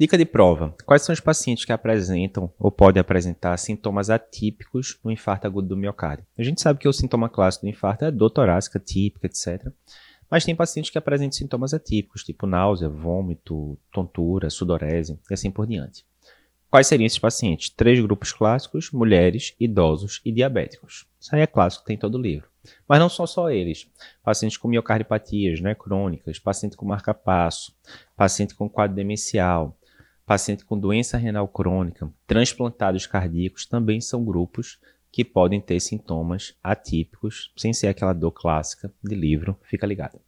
Dica de prova: quais são os pacientes que apresentam ou podem apresentar sintomas atípicos no infarto agudo do miocárdio? A gente sabe que o sintoma clássico do infarto é a dor torácica típica, etc. Mas tem pacientes que apresentam sintomas atípicos, tipo náusea, vômito, tontura, sudorese e assim por diante. Quais seriam esses pacientes? Três grupos clássicos: mulheres, idosos e diabéticos. Isso aí é clássico, tem todo o livro. Mas não são só eles. Pacientes com miocardiopatias né, crônicas, paciente com marca-passo, paciente com quadro demencial, paciente com doença renal crônica, transplantados cardíacos também são grupos que podem ter sintomas atípicos, sem ser aquela dor clássica de livro. Fica ligado.